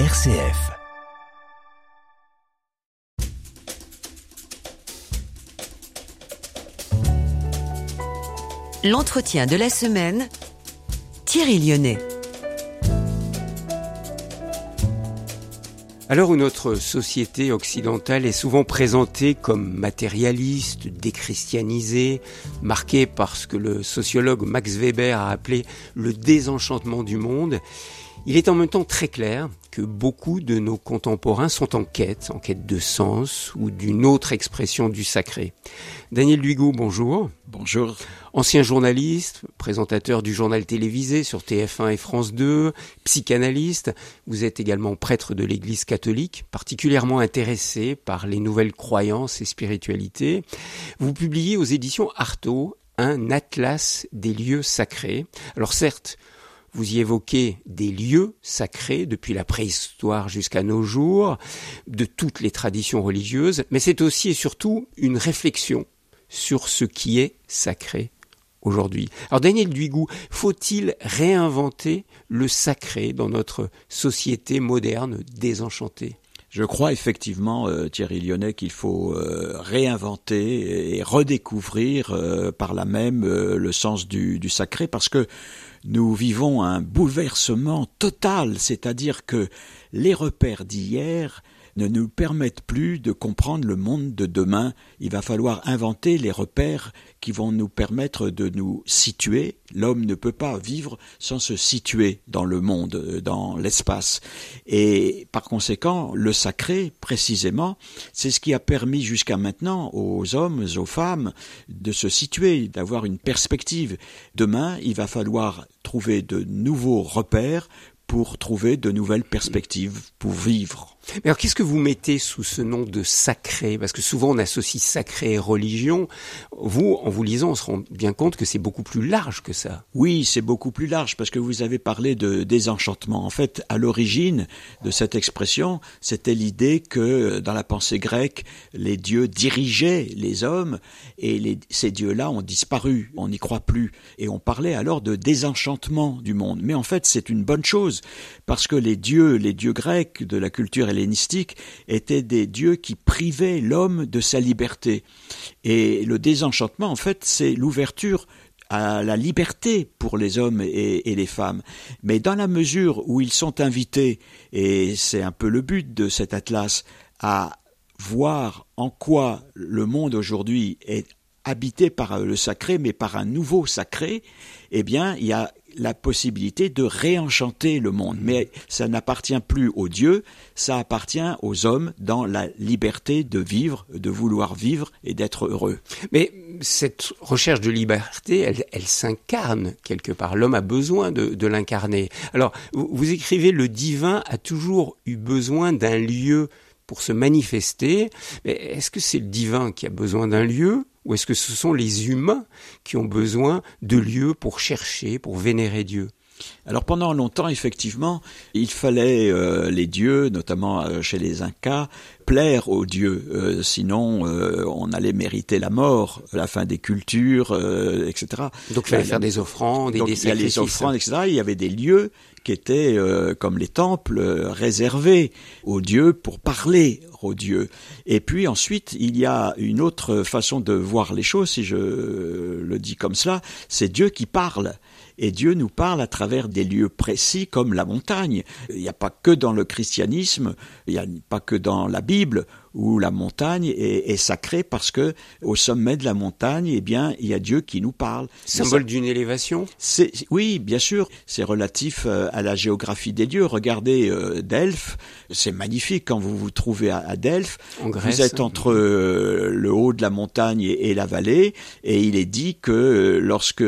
RCF. L'entretien de la semaine, Thierry Lyonnais. À l'heure où notre société occidentale est souvent présentée comme matérialiste, déchristianisée, marquée par ce que le sociologue Max Weber a appelé le désenchantement du monde, il est en même temps très clair que beaucoup de nos contemporains sont en quête, en quête de sens ou d'une autre expression du sacré. Daniel Luigo, bonjour. Bonjour. Ancien journaliste, présentateur du journal télévisé sur TF1 et France 2, psychanalyste, vous êtes également prêtre de l'Église catholique, particulièrement intéressé par les nouvelles croyances et spiritualités. Vous publiez aux éditions Artaud un atlas des lieux sacrés. Alors certes, vous y évoquez des lieux sacrés depuis la préhistoire jusqu'à nos jours, de toutes les traditions religieuses, mais c'est aussi et surtout une réflexion sur ce qui est sacré aujourd'hui. Alors Daniel Duigou, faut-il réinventer le sacré dans notre société moderne désenchantée? Je crois effectivement, euh, Thierry Lyonnais, qu'il faut euh, réinventer et redécouvrir euh, par là même le sens du, du, sacré, parce que nous vivons un bouleversement total, c'est-à-dire que les repères d'hier ne nous permettent plus de comprendre le monde de demain. Il va falloir inventer les repères qui vont nous permettre de nous situer. L'homme ne peut pas vivre sans se situer dans le monde, dans l'espace. Et par conséquent, le sacré, précisément, c'est ce qui a permis jusqu'à maintenant aux hommes, aux femmes, de se situer, d'avoir une perspective. Demain, il va falloir trouver de nouveaux repères pour trouver de nouvelles perspectives pour vivre. Mais alors qu'est-ce que vous mettez sous ce nom de sacré? Parce que souvent on associe sacré et religion. Vous, en vous lisant, on se rend bien compte que c'est beaucoup plus large que ça. Oui, c'est beaucoup plus large parce que vous avez parlé de désenchantement. En fait, à l'origine de cette expression, c'était l'idée que dans la pensée grecque, les dieux dirigeaient les hommes et ces dieux-là ont disparu. On n'y croit plus. Et on parlait alors de désenchantement du monde. Mais en fait, c'est une bonne chose parce que les dieux, les dieux grecs de la culture hellénistique étaient des dieux qui privaient l'homme de sa liberté. Et le désenchantement, en fait, c'est l'ouverture à la liberté pour les hommes et, les femmes. Mais dans la mesure où ils sont invités, et c'est un peu le but de cet atlas, à voir en quoi le monde aujourd'hui est habité par le sacré, mais par un nouveau sacré, eh bien, il y a la possibilité de réenchanter le monde. Mais ça n'appartient plus aux dieux, ça appartient aux hommes dans la liberté de vivre, de vouloir vivre et d'être heureux. Mais cette recherche de liberté, elle, elle s'incarne quelque part. L'homme a besoin de, de l'incarner. Alors, vous, vous écrivez, le divin a toujours eu besoin d'un lieu pour se manifester. Mais est-ce que c'est le divin qui a besoin d'un lieu ou est-ce que ce sont les humains qui ont besoin de lieux pour chercher, pour vénérer Dieu? Alors pendant longtemps, effectivement, il fallait euh, les dieux, notamment euh, chez les Incas, plaire aux dieux, euh, sinon on allait mériter la mort, la fin des cultures, etc. Donc il fallait faire des offrandes, et donc, des il y a les offrandes, etc. Il y avait des lieux qui étaient comme les temples réservés aux dieux pour parler aux dieux. Et puis ensuite, il y a une autre façon de voir les choses, si je le dis comme cela, c'est Dieu qui parle. Et Dieu nous parle à travers des lieux précis comme la montagne. Il n'y a pas que dans le christianisme, il n'y a pas que dans la Bible où la montagne est, sacrée parce que au sommet de la montagne, eh bien, il y a Dieu qui nous parle. Symbole d'une élévation C'est oui, bien sûr, c'est relatif euh, à la géographie des dieux. Regardez euh, Delphes, c'est magnifique quand vous vous trouvez à, Delphes. En Grèce, vous êtes entre euh, le haut de la montagne et, la vallée, et il est dit que lorsque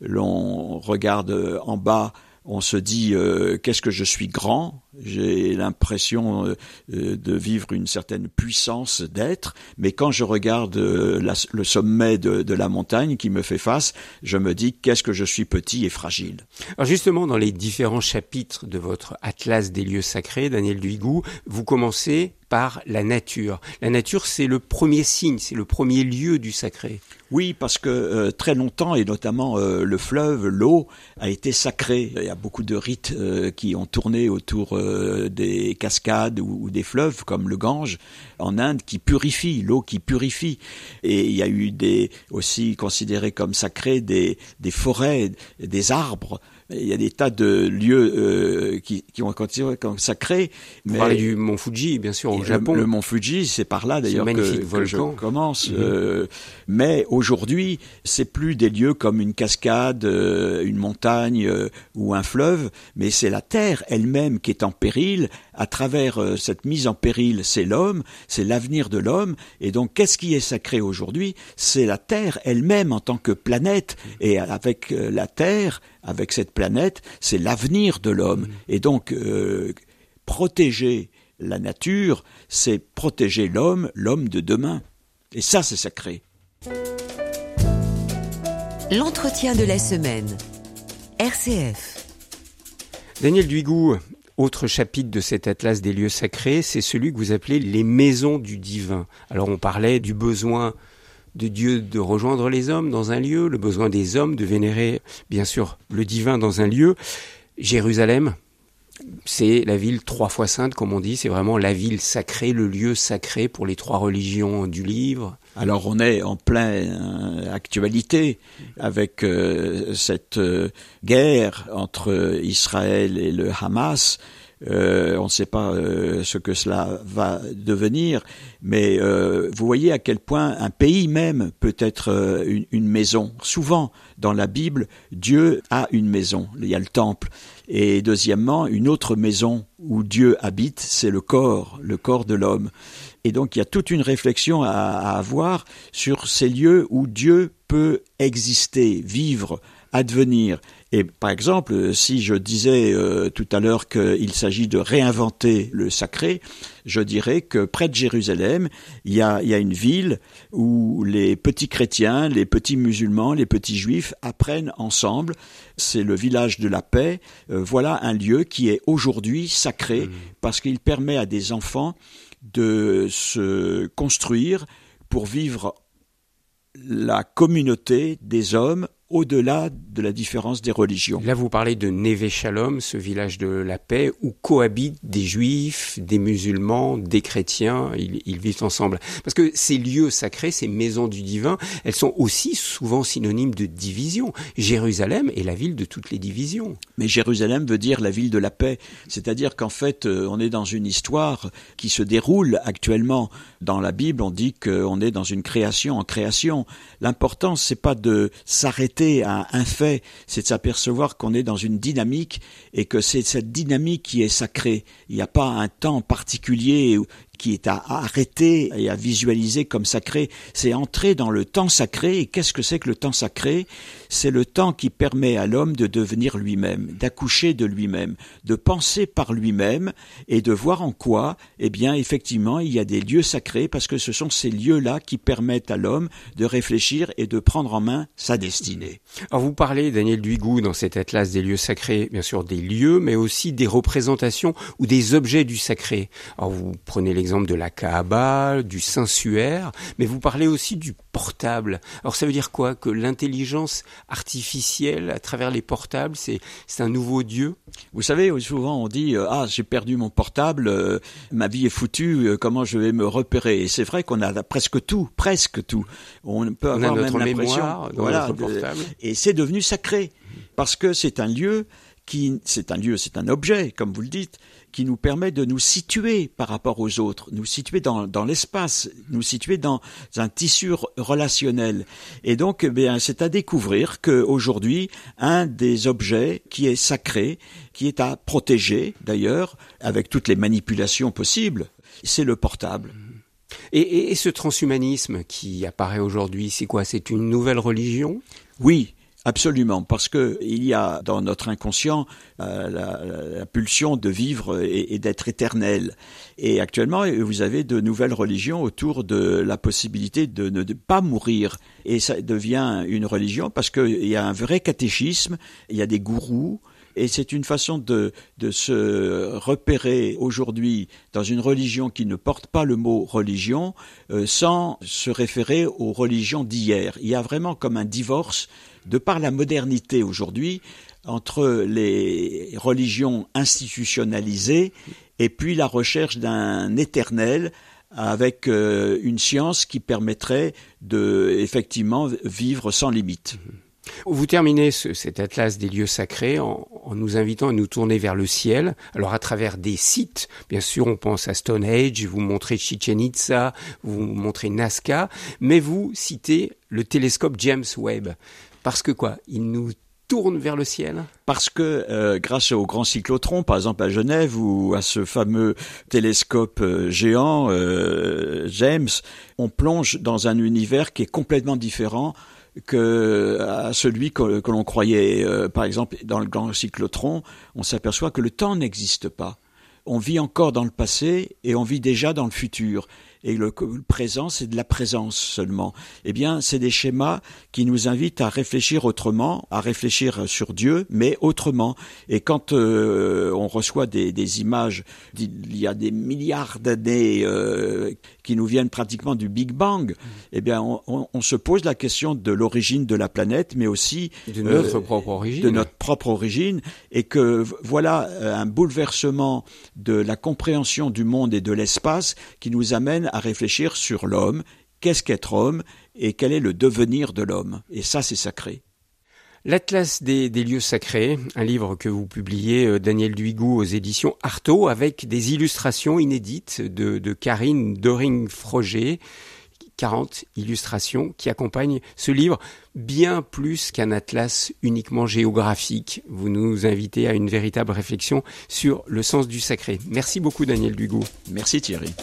l'on regarde en bas on se dit euh, qu'est-ce que je suis grand, j'ai l'impression euh, euh, de vivre une certaine puissance d'être, mais quand je regarde le sommet de, la montagne qui me fait face, je me dis qu'est-ce que je suis petit et fragile. Alors justement, dans les différents chapitres de votre Atlas des lieux sacrés, Daniel Duigou, vous commencez par la nature. La nature, c'est le premier signe, c'est le premier lieu du sacré. Oui, parce que euh, très longtemps, et notamment euh, le fleuve, l'eau, a été sacré. Il y a beaucoup de rites euh, qui ont tourné autour euh, des cascades ou, des fleuves comme le Gange en Inde qui purifient, l'eau qui purifie. Et il y a eu des aussi considérés comme sacrés des, des forêts, des arbres il y a des tas de lieux euh, qui, qui ont continué comme sacrés. Vous mais parlez du mont Fuji, bien sûr, au Japon. Le, mont Fuji, c'est par là d'ailleurs que, que, je commence. Mhm. Euh, mais aujourd'hui, c'est plus des lieux comme une cascade, euh, une montagne euh, ou un fleuve, mais c'est la terre elle-même qui est en péril. À travers euh, cette mise en péril, c'est l'homme, c'est l'avenir de l'homme. Et donc, qu'est-ce qui est sacré aujourd'hui? C'est la terre elle-même en tant que planète. Et avec la terre, avec cette planète, c'est l'avenir de l'homme. Mm. Et donc, euh, protéger la nature, c'est protéger l'homme, l'homme de demain. Et ça, c'est sacré. L'entretien de la semaine. RCF. Daniel Duigou, autre chapitre de cet atlas des lieux sacrés, c'est celui que vous appelez les maisons du divin. Alors on parlait du besoin de Dieu de rejoindre les hommes dans un lieu, le besoin des hommes de vénérer, bien sûr, le divin dans un lieu. Jérusalem, c'est la ville trois fois sainte, comme on dit, c'est vraiment la ville sacrée, le lieu sacré pour les trois religions du livre. Alors on est en pleine euh, actualité avec euh, cette euh, guerre entre Israël et le Hamas euh, on ne sait pas euh, ce que cela va devenir, mais euh, vous voyez à quel point un pays même peut être une, une, maison. Souvent, dans la Bible, Dieu a une maison. Il y a le temple. Et deuxièmement, une autre maison où Dieu habite, c'est le corps, le corps de l'homme. Et donc, il y a toute une réflexion à avoir sur ces lieux où Dieu peut exister, vivre, advenir. Et par exemple, si je disais euh, tout à l'heure qu'il s'agit de réinventer le sacré, je dirais que près de Jérusalem, il y a, il y a une ville où les petits chrétiens, les petits musulmans, les petits juifs apprennent ensemble. C'est le village de la paix. Euh, voilà un lieu qui est aujourd'hui sacré mmh. parce qu'il permet à des enfants de se construire pour vivre la communauté des hommes au-delà de la différence des religions. Là, vous parlez de Neve Shalom, ce village de la paix, où cohabitent des juifs, des musulmans, des chrétiens, ils, vivent ensemble. Parce que ces lieux sacrés, ces maisons du divin, elles sont aussi souvent synonymes de division. Jérusalem est la ville de toutes les divisions. Mais Jérusalem veut dire la ville de la paix, c'est-à-dire qu'en fait, euh, on est dans une histoire qui se déroule actuellement. Dans la Bible, on dit qu'on est dans une création en création. L'important, c'est pas de s'arrêter à un fait, c'est de s'apercevoir qu'on est dans une dynamique et que c'est cette dynamique qui est sacrée. Il n'y a pas un temps particulier qui est à arrêter et à visualiser comme sacré, c'est entrer dans le temps sacré. Et qu'est-ce que c'est que le temps sacré? C'est le temps qui permet à l'homme de devenir lui-même, d'accoucher de lui-même, de penser par lui-même et de voir en quoi, eh bien, effectivement, il y a des lieux sacrés parce que ce sont ces lieux-là qui permettent à l'homme de réfléchir et de prendre en main sa destinée. Alors vous parlez, Daniel Duigou, dans cet atlas des lieux sacrés, bien sûr des lieux, mais aussi des représentations ou des objets du sacré. Alors vous prenez l'exemple exemple de la Kaaba, du Saint-Suaire, mais vous parlez aussi du portable. Alors ça veut dire quoi? Que l'intelligence artificielle à travers les portables, c'est un nouveau Dieu? Vous savez, souvent on dit euh, ah j'ai perdu mon portable, euh, ma vie est foutue, euh, comment je vais me repérer Et c'est vrai qu'on a presque tout, presque tout. On peut avoir on a notre mémoire dans notre portable. et c'est devenu sacré parce que c'est un lieu qui c'est un lieu, c'est un objet, comme vous le dites, qui nous permet de nous situer par rapport aux autres, nous situer dans, dans l'espace, nous situer dans un tissu relationnel. Et donc, eh bien, c'est à découvrir qu'aujourd'hui, un des objets qui est sacré, qui est à protéger d'ailleurs, avec toutes les manipulations possibles, c'est le portable. Et, et, ce transhumanisme qui apparaît aujourd'hui, c'est quoi? C'est une nouvelle religion? Oui, Absolument, parce que il y a dans notre inconscient euh, la, pulsion de vivre et, d'être éternel. Et actuellement, vous avez de nouvelles religions autour de la possibilité de ne pas mourir. Et ça devient une religion parce qu'il y a un vrai catéchisme, il y a des gourous, et c'est une façon de, de se repérer aujourd'hui dans une religion qui ne porte pas le mot religion euh, sans se référer aux religions d'hier. Il y a vraiment comme un divorce de par la modernité aujourd'hui, entre les religions institutionnalisées et puis la recherche d'un éternel avec euh, une science qui permettrait de effectivement vivre sans limite. Vous terminez cet atlas des lieux sacrés en, nous invitant à nous tourner vers le ciel. Alors à travers des sites, bien sûr, on pense à Stonehenge, vous montrez Chichen Itza, vous montrez Nazca, mais vous citez le télescope James Webb. Parce que quoi Il nous tourne vers le ciel Parce que euh, grâce au grand cyclotron, par exemple à Genève, ou à ce fameux télescope euh, géant euh, James, on plonge dans un univers qui est complètement différent que à celui que, que l'on croyait. par exemple, dans le grand cyclotron, on s'aperçoit que le temps n'existe pas. On vit encore dans le passé et on vit déjà dans le futur et le, présent, c'est de la présence seulement. Eh bien, c'est des schémas qui nous invitent à réfléchir autrement, à réfléchir sur Dieu, mais autrement. Et quand euh, on reçoit des, des, images il y a des milliards d'années euh, qui nous viennent pratiquement du Big Bang, eh bien, on, on, se pose la question de l'origine de la planète, mais aussi de notre euh, propre origine, de notre propre origine, et que voilà un bouleversement de la compréhension du monde et de l'espace qui nous amène à réfléchir sur l'homme, qu'est-ce qu'être homme et quel est le devenir de l'homme. Et ça, c'est sacré. L'Atlas des, lieux sacrés, un livre que vous publiez, euh, Daniel Duigou, aux éditions Artaud, avec des illustrations inédites de, de Karine Doring-Froger, 40 illustrations qui accompagnent ce livre, bien plus qu'un atlas uniquement géographique. Vous nous invitez à une véritable réflexion sur le sens du sacré. Merci beaucoup Daniel Duigou. Merci Thierry.